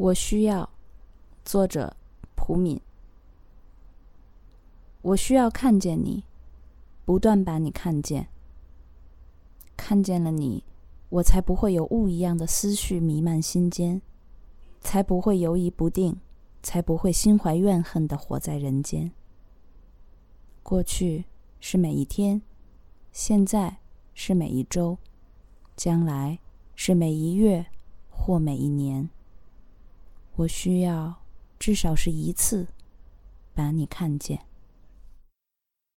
我需要，作者蒲敏。我需要看见你，不断把你看见。看见了你，我才不会有雾一样的思绪弥漫心间，才不会犹疑不定，才不会心怀怨恨的活在人间。过去是每一天，现在是每一周，将来是每一月或每一年。我需要至少是一次把你看见。